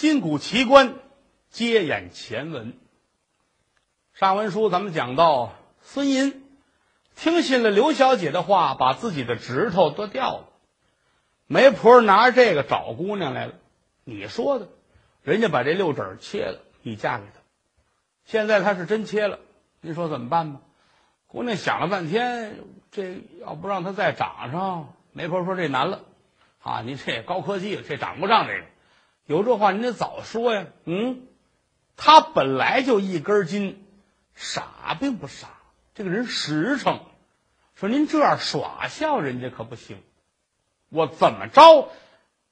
今古奇观，接演前文。上文书咱们讲到，孙银听信了刘小姐的话，把自己的指头都掉了。媒婆拿这个找姑娘来了，你说的，人家把这六指切了，你嫁给他。现在他是真切了，您说怎么办吧？姑娘想了半天，这要不让他再长上，媒婆说这难了，啊，您这高科技了，这长不上这个。有这话您得早说呀。嗯，他本来就一根筋，傻并不傻，这个人实诚。说您这样耍笑人家可不行，我怎么着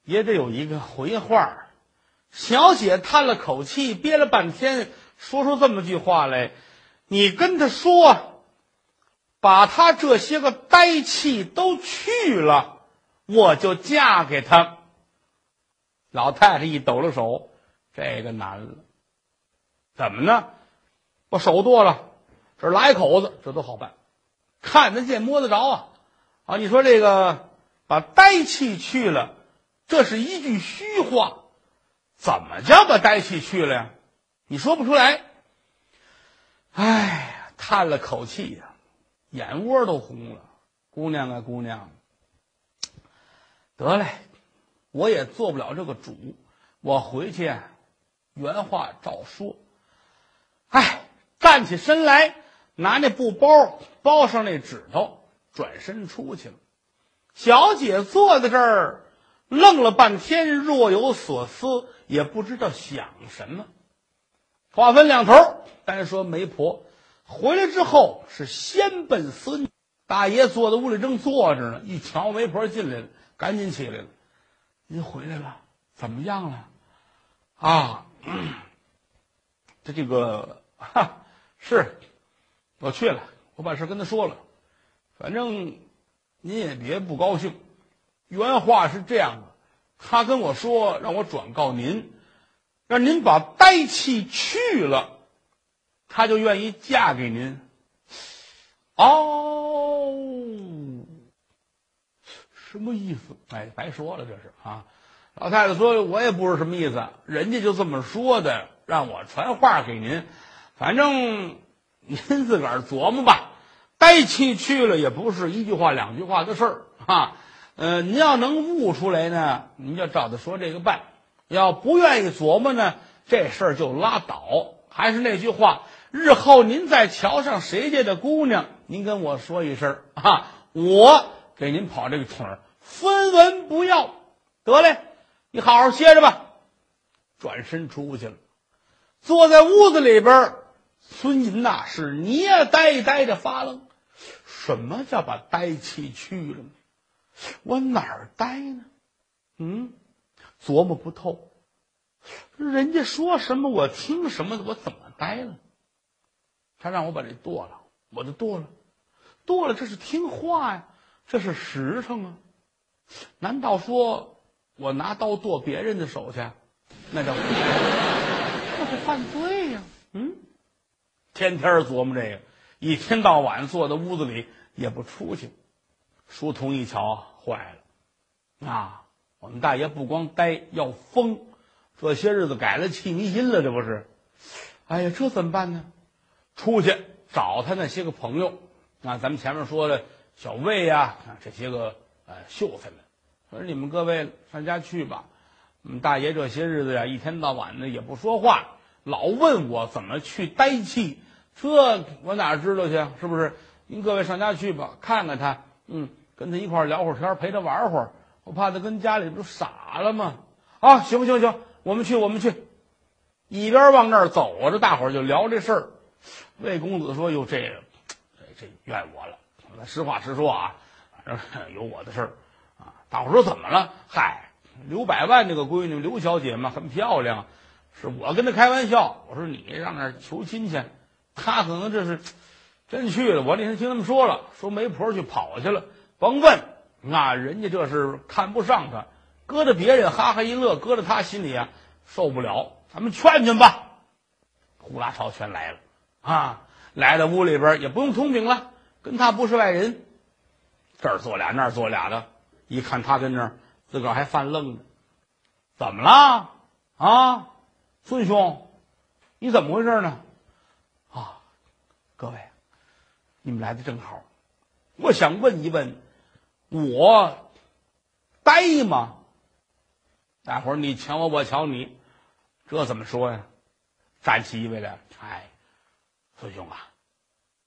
也得有一个回话。小姐叹了口气，憋了半天，说出这么句话来：“你跟他说，把他这些个呆气都去了，我就嫁给他。”老太太一抖了手，这个难了。怎么呢？我手剁了，这来口子，这都好办，看得见摸得着啊！啊，你说这个把呆气去了，这是一句虚话。怎么叫把呆气去了呀？你说不出来。哎呀，叹了口气呀，眼窝都红了。姑娘啊，姑娘，得嘞。我也做不了这个主，我回去原话照说。哎，站起身来，拿那布包包上那指头，转身出去了。小姐坐在这儿，愣了半天，若有所思，也不知道想什么。话分两头，单说媒婆回来之后是先奔孙大爷坐在屋里正坐着呢，一瞧媒婆进来了，赶紧起来了。您回来了，怎么样了？啊，他这个哈是，我去了，我把事跟他说了，反正您也别不高兴。原话是这样的，他跟我说让我转告您，让您把呆气去了，他就愿意嫁给您。哦。什么意思？哎，白说了，这是啊。老太太说：“我也不知什么意思，人家就这么说的，让我传话给您。反正您自个儿琢磨吧。该去去了也不是一句话两句话的事儿啊。呃，您要能悟出来呢，您就照着说这个办；要不愿意琢磨呢，这事儿就拉倒。还是那句话，日后您在瞧上谁家的姑娘，您跟我说一声啊，我。”给您跑这个腿儿，分文不要，得嘞，你好好歇着吧。转身出去了，坐在屋子里边，孙银呐是捏呆呆的发愣。什么叫把呆气去了？我哪儿呆呢？嗯，琢磨不透。人家说什么我听什么，我怎么呆了？他让我把这剁了，我就剁了，剁了，这是听话呀。这是实诚啊！难道说我拿刀剁别人的手去，那叫那是犯罪呀？嗯，天天琢磨这个，一天到晚坐在屋子里也不出去。书童一瞧，坏了啊！我们大爷不光呆，要疯。这些日子改了气迷心了，这不是？哎呀，这怎么办呢？出去找他那些个朋友啊！咱们前面说的。小魏呀，这些个呃秀才们，说你们各位上家去吧。我们大爷这些日子呀，一天到晚的也不说话，老问我怎么去呆气，这我哪知道去？是不是？您各位上家去吧，看看他，嗯，跟他一块聊会儿天，陪他玩会儿。我怕他跟家里不傻了吗？啊，行行行，我们去，我们去。一边往那儿走着，大伙儿就聊这事儿。魏公子说：“哟，这这怨我了。”实话实说啊，反正有我的事儿啊。大伙说怎么了？嗨，刘百万这个闺女刘小姐嘛，很漂亮，是我跟她开玩笑。我说你上那儿求亲去，她可能这是真去了。我那天听他们说了，说媒婆去跑去了，甭问，那人家这是看不上她，搁着别人哈哈一乐，搁着她心里啊受不了。咱们劝劝吧，呼啦超全来了啊！来到屋里边也不用通禀了。跟他不是外人，这儿坐俩，那儿坐俩的，一看他跟那儿，自个儿还犯愣呢。怎么了？啊，孙兄，你怎么回事呢？啊，各位，你们来的正好，我想问一问，我呆吗？大伙儿你瞧我，我瞧你，这怎么说呀？站起一位来，哎，孙兄啊，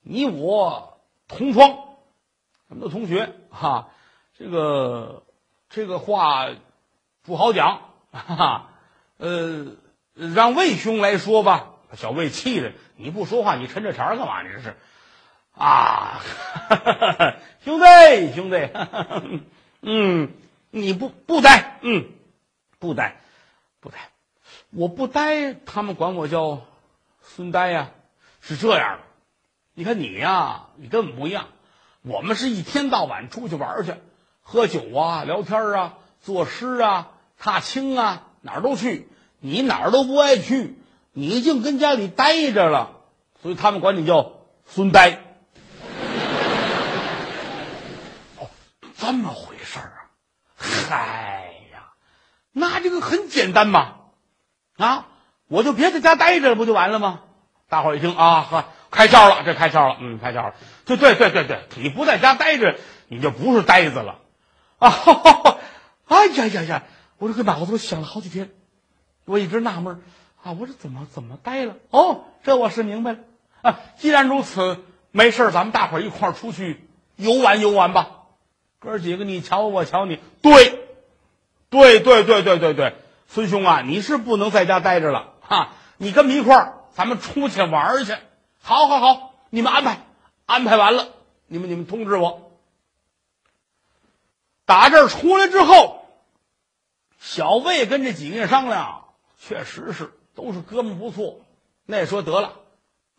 你我同窗，咱们都同学哈，这个这个话不好讲，哈哈，呃，让魏兄来说吧。小魏气的，你不说话，你抻这茬干嘛？你这是啊，兄弟兄弟，嗯，你不不呆，嗯，不呆，不呆，我不呆，他们管我叫孙呆呀，是这样的。你看你呀，你跟我们不一样，我们是一天到晚出去玩去，喝酒啊，聊天啊，作诗啊，踏青啊，哪儿都去，你哪儿都不爱去。你净跟家里待着了，所以他们管你叫孙呆。哦，这么回事儿啊？嗨呀，那这个很简单嘛，啊，我就别在家待着了，不就完了吗？大伙儿一听啊，呵，开窍了，这开窍了，嗯，开窍了。对对对对对，你不在家待着，你就不是呆子了啊哈哈！哎呀呀呀，我这个脑子想了好几天，我一直纳闷。啊！我这怎么怎么呆了？哦，这我是明白了啊！既然如此，没事咱们大伙儿一块儿出去游玩游玩吧。哥儿几个，你瞧我，瞧你，对，对对对对对对，孙兄啊，你是不能在家待着了哈！你跟我们一块儿，咱们出去玩去。好，好，好，你们安排，安排完了，你们你们通知我。打这儿出来之后，小魏跟这几个人商量，确实是。都是哥们不错，那说得了，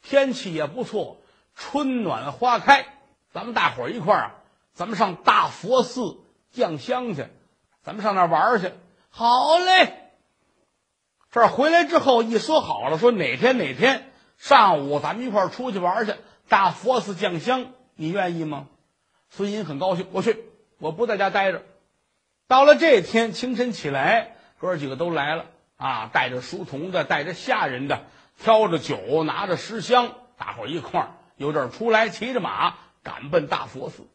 天气也不错，春暖花开，咱们大伙儿一块儿啊，咱们上大佛寺降香去，咱们上那儿玩去。好嘞，这回来之后一说好了，说哪天哪天上午咱们一块儿出去玩去，大佛寺降香，你愿意吗？孙银很高兴，我去，我不在家待着。到了这天清晨起来，哥几个都来了。啊，带着书童的，带着下人的，挑着酒，拿着诗香，大伙一块儿由这儿出来，骑着马赶奔大佛寺。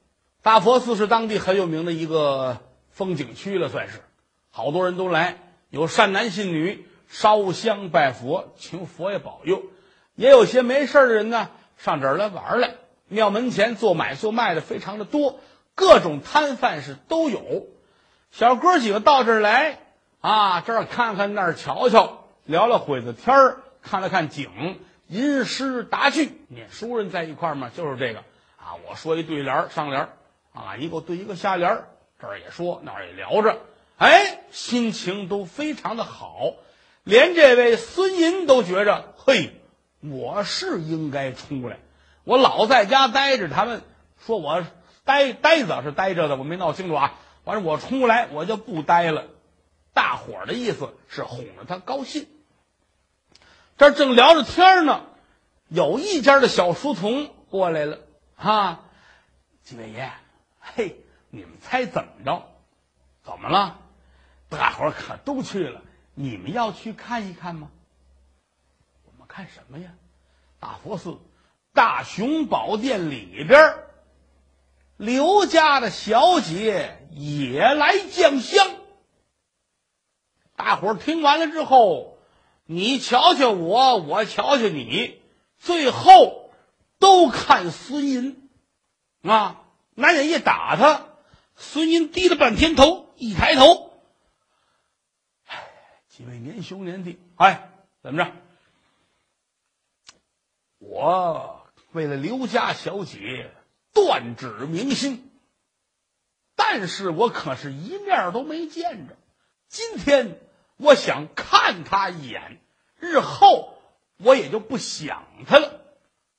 大佛寺是当地很有名的一个风景区了，算是好多人都来，有善男信女烧香拜佛，请佛爷保佑；也有些没事的人呢，上这儿来玩来。庙门前做买做卖的非常的多，各种摊贩是都有。小哥几个到这儿来。啊，这儿看看那儿瞧瞧，聊聊会子天儿，看了看景，吟诗答句，念书人在一块儿嘛，就是这个啊。我说一对联上联啊，一个对一个下联这儿也说，那儿也聊着，哎，心情都非常的好。连这位孙银都觉着，嘿，我是应该出来，我老在家待着，他们说我呆呆子是呆着的，我没闹清楚啊。完了，我出来，我就不呆了。大伙儿的意思是哄着他高兴。这正聊着天呢，有一家的小书童过来了，哈，几位爷，嘿，你们猜怎么着？怎么了？大伙儿可都去了，你们要去看一看吗？干什么呀？大佛寺大雄宝殿里边，刘家的小姐也来降香。大伙儿听完了之后，你瞧瞧我，我瞧瞧你，最后都看孙银啊！拿眼一打他，孙银低了半天头，一抬头，几位年兄年弟，哎，怎么着？我为了刘家小姐断指明心，但是我可是一面都没见着，今天。我想看他一眼，日后我也就不想他了。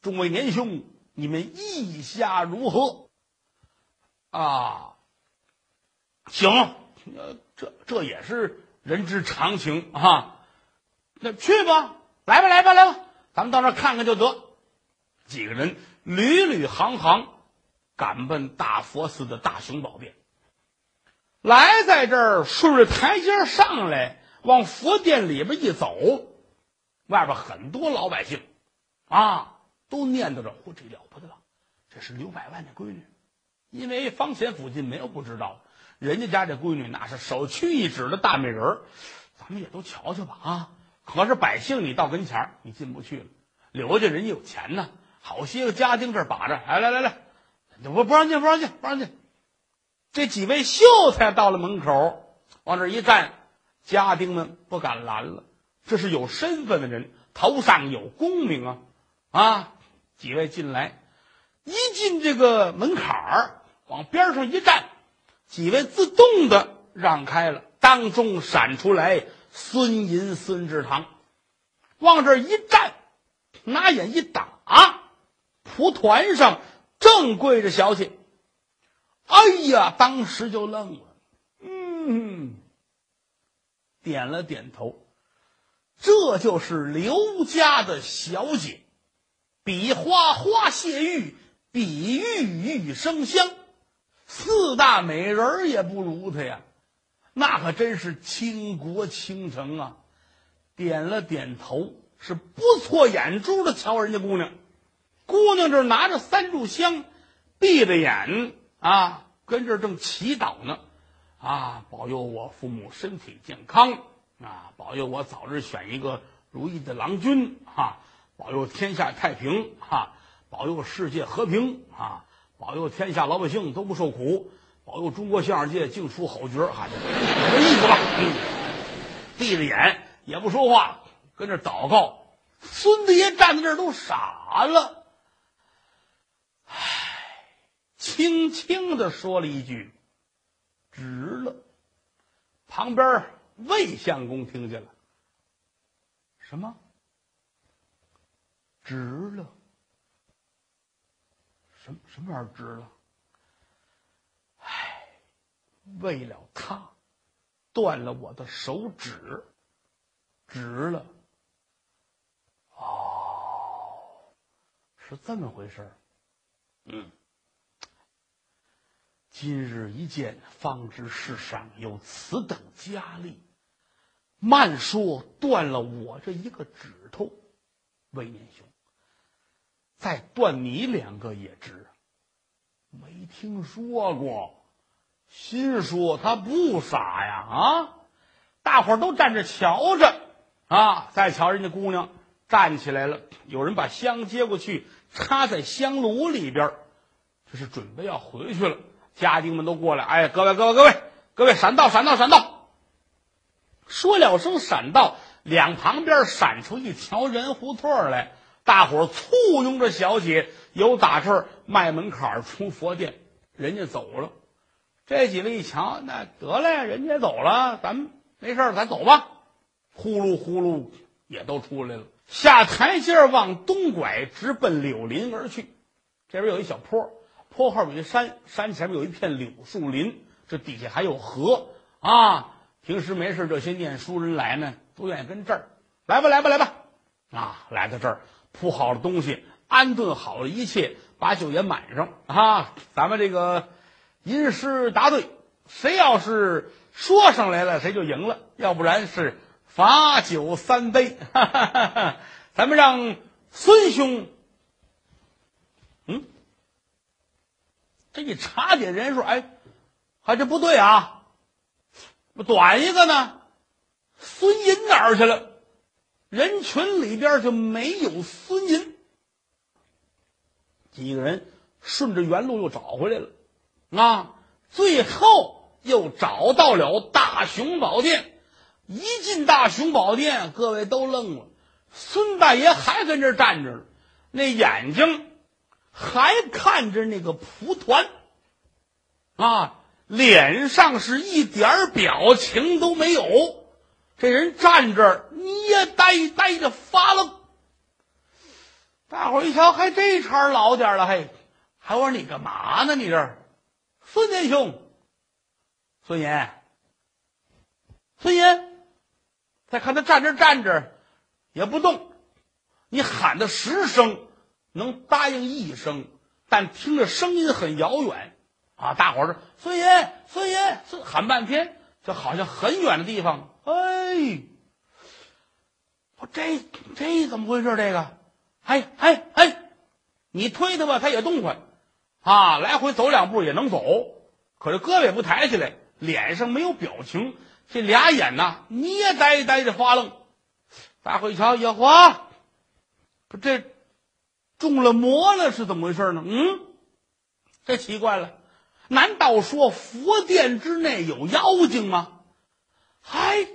众位年兄，你们意下如何？啊，行，呃，这这也是人之常情啊。那去吧，来吧，来吧，来吧，咱们到那看看就得。几个人屡屡行行赶奔大佛寺的大雄宝殿，来在这儿顺着台阶上来。往佛殿里边一走，外边很多老百姓啊，都念叨着：“嚯，这了不得了，这是刘百万的闺女。”因为方贤附近没有不知道，人家家这闺女那是首屈一指的大美人儿，咱们也都瞧瞧吧啊！可是百姓，你到跟前儿，你进不去了。刘家人家有钱呢，好些个家丁这儿把着，哎，来来来，我不让进，不让进，不让进。这几位秀才到了门口，往这一站，家丁们不敢拦了。这是有身份的人，头上有功名啊！啊，几位进来，一进这个门槛儿。往边上一站，几位自动的让开了，当中闪出来孙银、孙志堂，往这一站，拿眼一打，蒲团上正跪着小姐。哎呀，当时就愣了，嗯，点了点头，这就是刘家的小姐，比花花谢玉，比玉玉生香。四大美人儿也不如她呀，那可真是倾国倾城啊！点了点头，是不错眼珠的瞧人家姑娘。姑娘这拿着三炷香，闭着眼啊，跟这正祈祷呢。啊，保佑我父母身体健康啊！保佑我早日选一个如意的郎君啊！保佑天下太平哈！保佑世界和平啊！保佑天下老百姓都不受苦，保佑中国相声界净出好角儿，哈，这意思吧？闭着眼也不说话，跟这祷告。孙子爷站在这儿都傻了，唉，轻轻的说了一句：“值了。”旁边魏相公听见了，什么？值了。什么什么玩意儿值了？唉，为了他，断了我的手指，值了。哦，是这么回事嗯，今日一见，方知世上有此等佳丽。慢说断了我这一个指头，魏年兄。再断你两个也值，没听说过。心说他不傻呀啊！大伙儿都站着瞧着啊，再瞧人家姑娘站起来了，有人把香接过去，插在香炉里边这是准备要回去了。家丁们都过来，哎，各位各位各位各位，闪道闪道闪道！说了声闪道，两旁边闪出一条人胡同来。大伙簇拥着小姐，由打这儿迈门槛出佛殿，人家走了。这几位一瞧，那得了，人家走了，咱们没事，咱走吧。呼噜呼噜也都出来了，下台阶往东拐，直奔柳林而去。这边有一小坡，坡后有一山，山前面有一片柳树林，这底下还有河啊。平时没事，这些念书人来呢，都愿意跟这儿来吧，来吧，来吧，啊，来到这儿。铺好了东西，安顿好了一切，把酒也满上啊！咱们这个吟诗答对，谁要是说上来了，谁就赢了；要不然是罚酒三杯。哈哈哈哈咱们让孙兄，嗯，这一查点人数，哎，还这不对啊！短一个呢，孙银哪儿去了？人群里边就没有孙银，几个人顺着原路又找回来了，啊，最后又找到了大雄宝殿。一进大雄宝殿，各位都愣了，孙大爷还跟这站着呢，那眼睛还看着那个蒲团，啊，脸上是一点表情都没有。这人站这儿，你也呆呆着发愣。大伙儿一瞧，还这茬老点了，嘿，还我说你干嘛呢？你这，孙年兄，孙岩，孙岩，再看他站这站着，也不动。你喊他十声，能答应一声，但听着声音很遥远啊！大伙儿说：“孙岩，孙岩，孙喊半天，就好像很远的地方，哎。”，我这这怎么回事？这个，哎哎哎，你推他吧，他也动弹，啊，来回走两步也能走，可是胳膊也不抬起来，脸上没有表情，这俩眼呐捏呆呆的发愣。大伙一瞧，呀花，不这中了魔了是怎么回事呢？嗯，这奇怪了，难道说佛殿之内有妖精吗？嗨，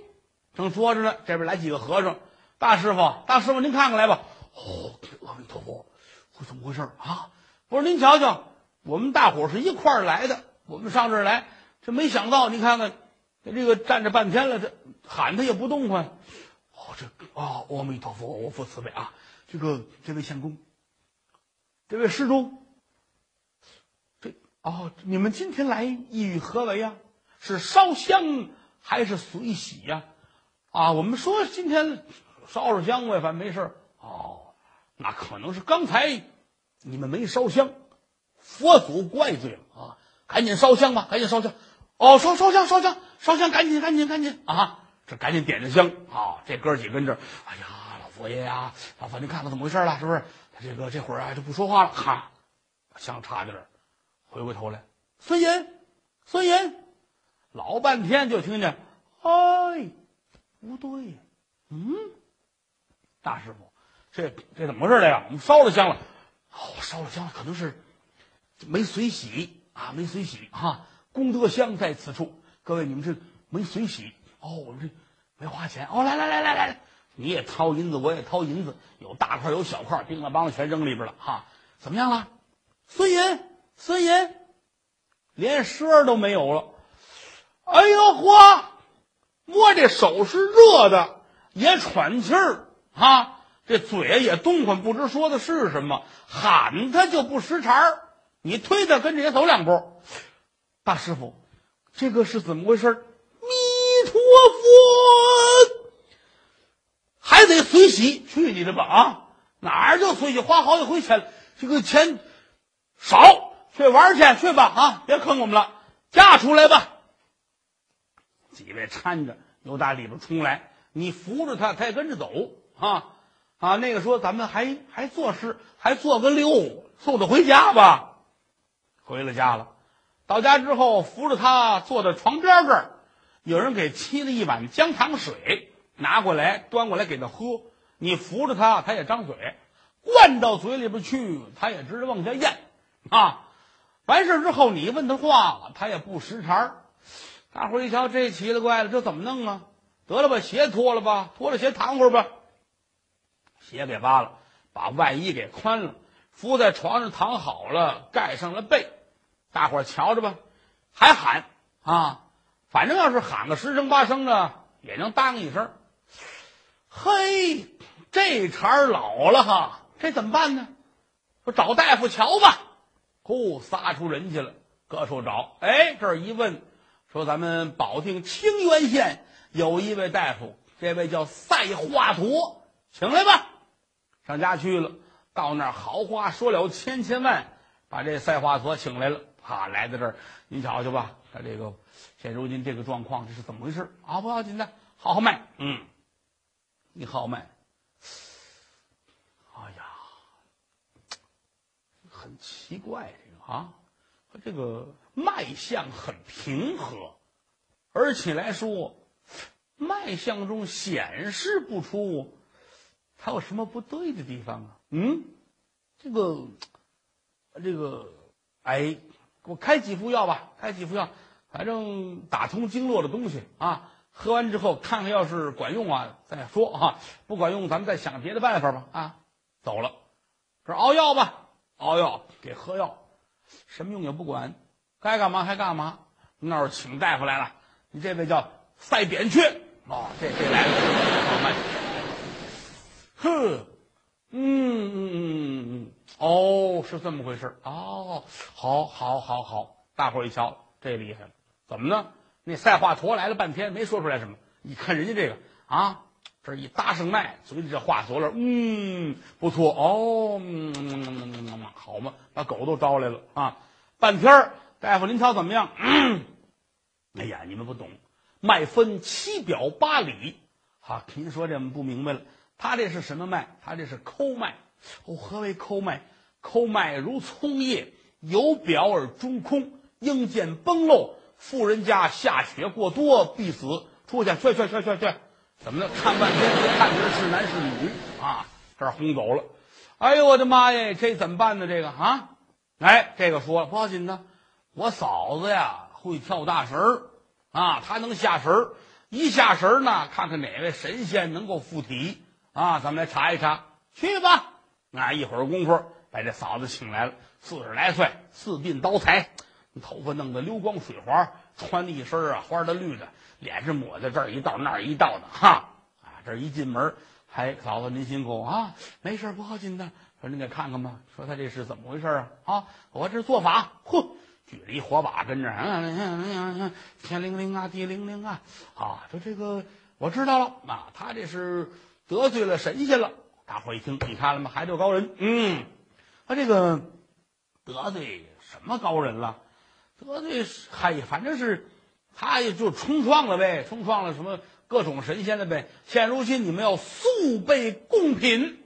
正说着呢，这边来几个和尚。大师傅，大师傅，您看看来吧。哦，阿弥陀佛，我怎么回事啊？不是您瞧瞧，我们大伙是一块儿来的，我们上这儿来，这没想到，你看看，这个站着半天了，这喊他也不动弹。哦，这啊，阿弥陀佛，我佛慈悲啊！这个这位相公，这位施主，这哦，你们今天来意欲何为呀？是烧香还是随喜呀？啊，我们说今天烧烧香呗，反正没事哦，那可能是刚才你们没烧香，佛祖怪罪了啊！赶紧烧香吧，赶紧烧香！哦，烧烧香，烧香，烧香，赶紧，赶紧，赶紧啊！这赶紧点着香啊！这哥几跟这，哎呀，老佛爷呀，老佛，您看看怎么回事了？是不是？他这个这会儿啊就不说话了，哈，香插在这儿，回过头来，孙银，孙银，老半天就听见，哎，不对，嗯，大师傅，这这怎么回事来呀？我们烧了香了，哦，烧了香了，可能是没随喜啊，没随喜哈，功德箱在此处，各位你们这没随喜。哦，我们这没花钱哦，来来来来来，你也掏银子，我也掏银子，有大块有小块，叮了梆全扔里边了哈。怎么样了？孙银，孙银，连声都没有了。哎呦嚯，摸这手是热的，也喘气儿啊，这嘴也动唤，不知说的是什么，喊他就不识茬儿。你推他跟着也走两步。大师傅，这个是怎么回事？弥陀佛，还得随喜，去你的吧啊！哪儿就随喜，花好几回钱了，这个钱少，去玩去去吧啊！别坑我们了，嫁出来吧。几位搀着，又打里边冲来，你扶着他，他也跟着走啊啊！那个说，咱们还还做事，还做个六，送他回家吧。回了家了，到家之后，扶着他坐在床边这儿。有人给沏了一碗姜糖水，拿过来端过来给他喝。你扶着他，他也张嘴，灌到嘴里边去，他也知道往下咽。啊，完事之后你问他话，他也不识茬儿。大伙儿一瞧，这奇了怪了，这怎么弄啊？得了吧，鞋脱了吧，脱了鞋躺会儿吧。鞋给扒了，把外衣给宽了，伏在床上躺好了，盖上了被。大伙儿瞧着吧，还喊啊！反正要是喊个十声八声的，也能当一声。嘿，这茬老了哈，这怎么办呢？说找大夫瞧吧。呼，撒出人去了，各处找。哎，这儿一问，说咱们保定清源县有一位大夫，这位叫赛华佗，请来吧。上家去了，到那儿好话说了千千万，把这赛华佗请来了。哈，来到这儿，您瞧瞧吧，他这个。现如今这个状况，这是怎么回事啊？不要紧的，好好卖。嗯，你好卖。哎呀，很奇怪这个啊，他这个脉象很平和，而且来说，脉象中显示不出他有什么不对的地方啊。嗯，这个，这个，哎，我开几副药吧，开几副药。反正打通经络的东西啊，喝完之后看看，要是管用啊，再说啊；不管用，咱们再想别的办法吧。啊，走了，说熬药吧，熬药给喝药，什么用也不管，该干嘛还干嘛。那儿请大夫来了，你这位叫赛扁鹊啊，这这来了，好慢。哼，嗯嗯嗯嗯，哦，是这么回事哦，好，好，好，好，大伙儿一瞧，这厉害了。怎么呢？那赛华佗来了半天没说出来什么。你看人家这个啊，这一搭上脉，嘴里这话说了，嗯，不错哦，嗯，好嘛，把狗都招来了啊。半天大夫您瞧怎么样？嗯哎呀，你们不懂，脉分七表八里，好，您说这不明白了，他这是什么脉？他这是抠脉。哦，何为抠脉？抠脉如葱叶，有表而中空，应见崩漏。妇人家下血过多，必死。出去，去去去去去！怎么的？看半天别看这是男是女啊？这儿轰走了。哎呦我的妈呀！这怎么办呢？这个啊？哎，这个说了不要紧的，我嫂子呀会跳大神儿啊，她能下神儿。一下神儿呢，看看哪位神仙能够附体啊？咱们来查一查，去吧。啊，一会儿功夫把这嫂子请来了，四十来岁，四鬓刀裁，头发弄得溜光水滑，穿的一身啊花的绿的，脸上抹在这儿一道那儿一道的，哈啊！这一进门，还嫂子您辛苦啊，没事不好紧的，说您给看看吧，说他这是怎么回事啊？啊，我这做法，嚯，举了一火把跟着，天灵灵啊，地灵灵啊，啊，说这个我知道了，啊，他这是得罪了神仙了。大伙一听，你看了吗？还有高人，嗯，他这个得罪什么高人了？得罪嗨，反正是他也就冲撞了呗，冲撞了什么各种神仙了呗。现如今你们要速备贡品，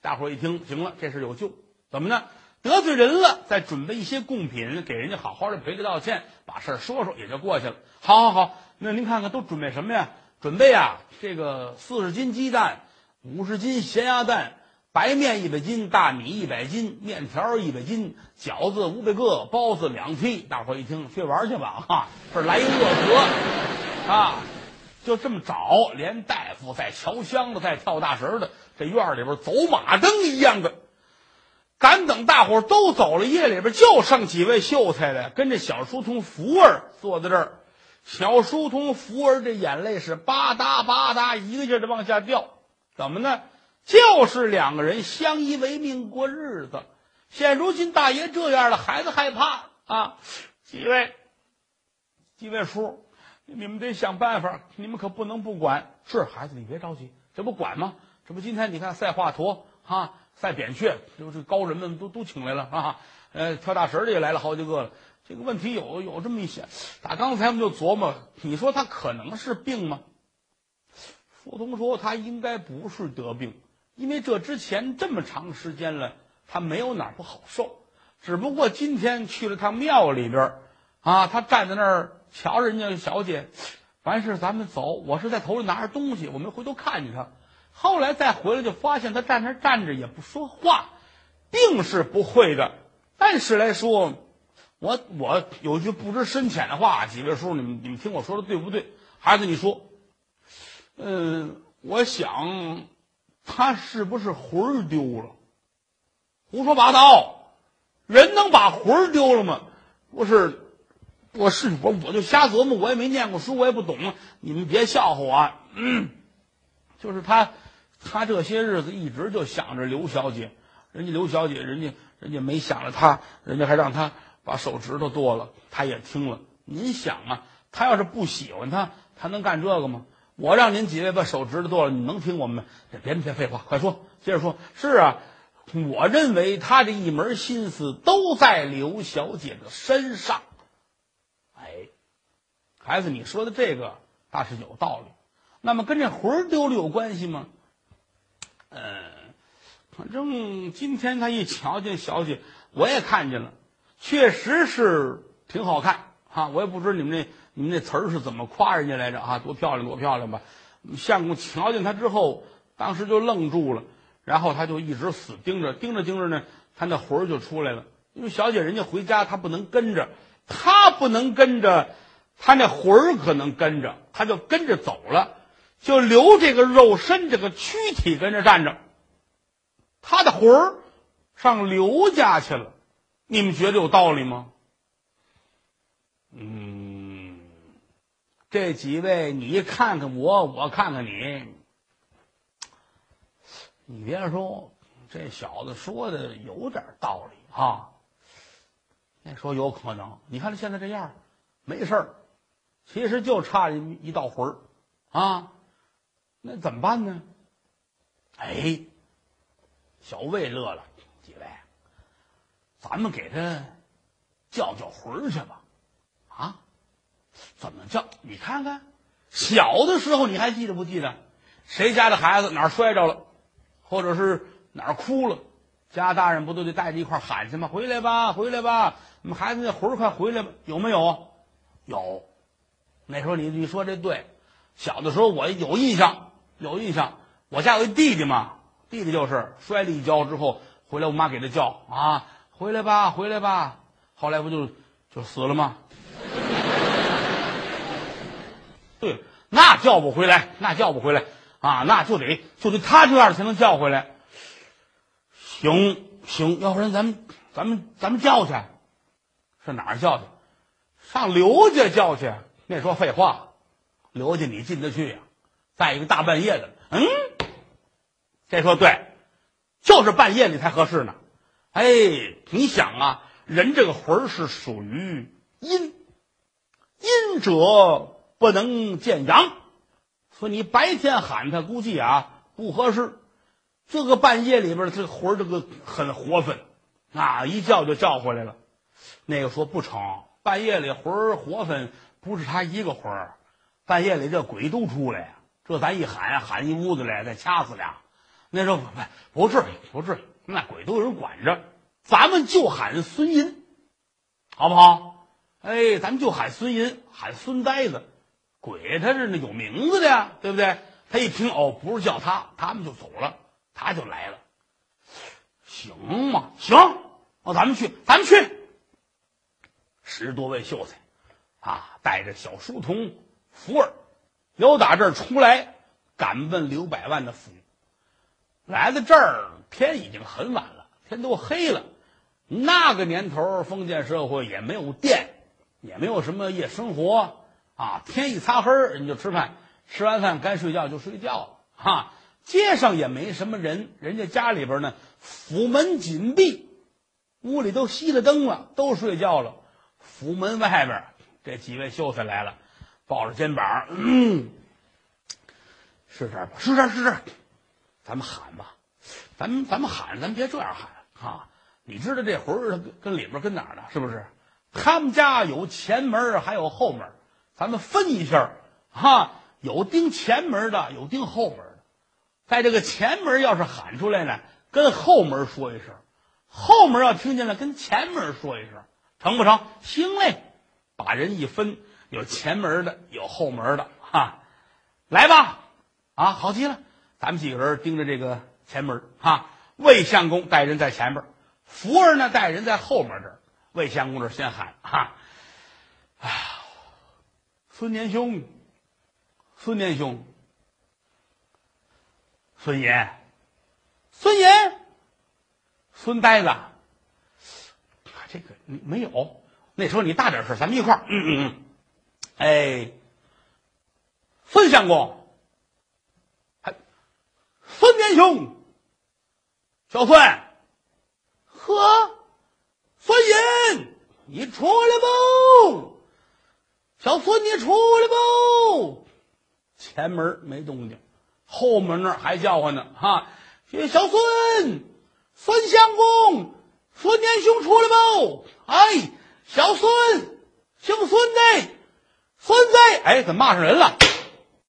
大伙一听，行了，这事有救。怎么呢？得罪人了，再准备一些贡品，给人家好好的赔礼道歉，把事儿说说，也就过去了。好好好，那您看看都准备什么呀？准备啊，这个四十斤鸡蛋。五十斤咸鸭蛋，白面一百斤，大米一百斤，面条一百斤，饺子五百个，包子两屉。大伙一听，去玩去吧！哈，这来一热河啊，就这么找，连大夫在瞧箱子，在跳大神的，这院里边走马灯一样的。赶等大伙都走了，夜里边就剩几位秀才的，跟这小书童福儿坐在这儿。小书童福儿这眼泪是吧嗒吧嗒一个劲儿的往下掉。怎么呢？就是两个人相依为命过日子。现如今大爷这样了，孩子害怕啊！几位，几位叔，你们得想办法，你们可不能不管。是孩子，你别着急，这不管吗？这不今天你看赛华佗啊，赛扁鹊，这这高人们都都请来了啊。呃，跳大神的也来了好几个了。这个问题有有这么一些，打刚才我们就琢磨，你说他可能是病吗？傅通说：“他应该不是得病，因为这之前这么长时间了，他没有哪不好受。只不过今天去了趟庙里边啊，他站在那儿瞧人家小姐，完事咱们走，我是在头里拿着东西，我没回头看见他。后来再回来就发现他站那站着也不说话，病是不会的。但是来说，我我有句不知深浅的话，几位叔，你们你们听我说的对不对？孩子，你说。”嗯，我想，他是不是魂儿丢了？胡说八道！人能把魂儿丢了吗？不是，我是我我就瞎琢磨，我也没念过书，我也不懂。你们别笑话我。嗯，就是他，他这些日子一直就想着刘小姐，人家刘小姐，人家人家没想着他，人家还让他把手指头剁了，他也听了。您想啊，他要是不喜欢他，他能干这个吗？我让您几位把手指头剁了，你能听我们？别别废话，快说，接着说。是啊，我认为他这一门心思都在刘小姐的身上。哎，孩子，你说的这个倒是有道理。那么跟这魂丢了有关系吗？嗯，反正今天他一瞧见小姐，我也看见了，确实是挺好看哈。我也不知你们那。你们那词儿是怎么夸人家来着啊？多漂亮，多漂亮吧！相公瞧见他之后，当时就愣住了，然后他就一直死盯着，盯着盯着呢，他那魂儿就出来了。因为小姐人家回家，他不能跟着，他不能跟着，他那魂儿可能跟着，他就跟着走了，就留这个肉身这个躯体跟着站着，他的魂儿上刘家去了。你们觉得有道理吗？嗯。这几位，你看看我，我看看你。你别说，这小子说的有点道理啊。那说有可能，你看他现在这样，没事儿，其实就差一一道魂儿啊。那怎么办呢？哎，小魏乐了，咱们给他叫叫魂儿去吧，啊。怎么叫？你看看，小的时候你还记得不记得？谁家的孩子哪儿摔着了，或者是哪儿哭了，家大人不都得带着一块儿喊去吗？回来吧，回来吧，我们孩子那魂儿快回来吧，有没有？有。那时候你你说这对，小的时候我有印象，有印象。我家有一弟弟嘛，弟弟就是摔了一跤之后回来，我妈给他叫啊，回来吧，回来吧。后来不就就死了吗？对，那叫不回来，那叫不回来啊，那就得就得他这样才能叫回来。行行，要不然咱们咱们咱们叫去，上哪儿叫去？上刘家叫去。那说废话，刘家你进得去呀？再一个大半夜的，嗯，这说对，就是半夜里才合适呢。哎，你想啊，人这个魂儿是属于阴，阴者不能见阳，所以你白天喊他，估计啊不合适。这个半夜里边，这个魂儿这个很活泛，啊，一叫就叫回来了。那个说不成，半夜里魂儿活泛。不是他一个魂儿，半夜里这鬼都出来呀！这咱一喊喊一屋子来，再掐死俩。那时候不不至于，不至于，那鬼都有人管着。咱们就喊孙银，好不好？哎，咱们就喊孙银，喊孙呆子。鬼他是那有名字的呀，对不对？他一听哦，不是叫他，他们就走了，他就来了。行吗？行，哦，咱们去，咱们去。十多位秀才。啊，带着小书童福儿，由打这儿出来，赶奔刘百万的府。来到这儿，天已经很晚了，天都黑了。那个年头，封建社会也没有电，也没有什么夜生活啊。天一擦黑儿，你就吃饭，吃完饭该睡觉就睡觉了。哈，街上也没什么人，人家家里边呢，府门紧闭，屋里都熄了灯了，都睡觉了。府门外边。这几位秀才来了，抱着肩膀，嗯，是这儿吧？是这儿，是这儿。咱们喊吧，咱们咱们喊，咱别这样喊啊！你知道这魂儿跟跟里边跟哪儿呢？是不是？他们家有前门，还有后门，咱们分一下哈。有盯前门的，有盯后门的。在这个前门要是喊出来呢，跟后门说一声；后门要听见了，跟前门说一声，成不成？行嘞。把人一分，有前门的，有后门的，哈，来吧，啊，好极了，咱们几个人盯着这个前门，哈，魏相公带人在前边，福儿呢带人在后面这儿，魏相公这先喊，哈，啊，孙年兄，孙年兄，孙爷，孙爷，孙呆子，这个你没有。那时候你大点声，咱们一块儿。嗯嗯嗯，哎，孙相公，孙年兄，小孙，呵，孙银，你出来不？小孙，你出来不？前门没动静，后门那还叫唤呢。哈，小孙，孙相公，孙年兄出来不？哎。小孙，姓孙的，孙子，哎，怎么骂上人了？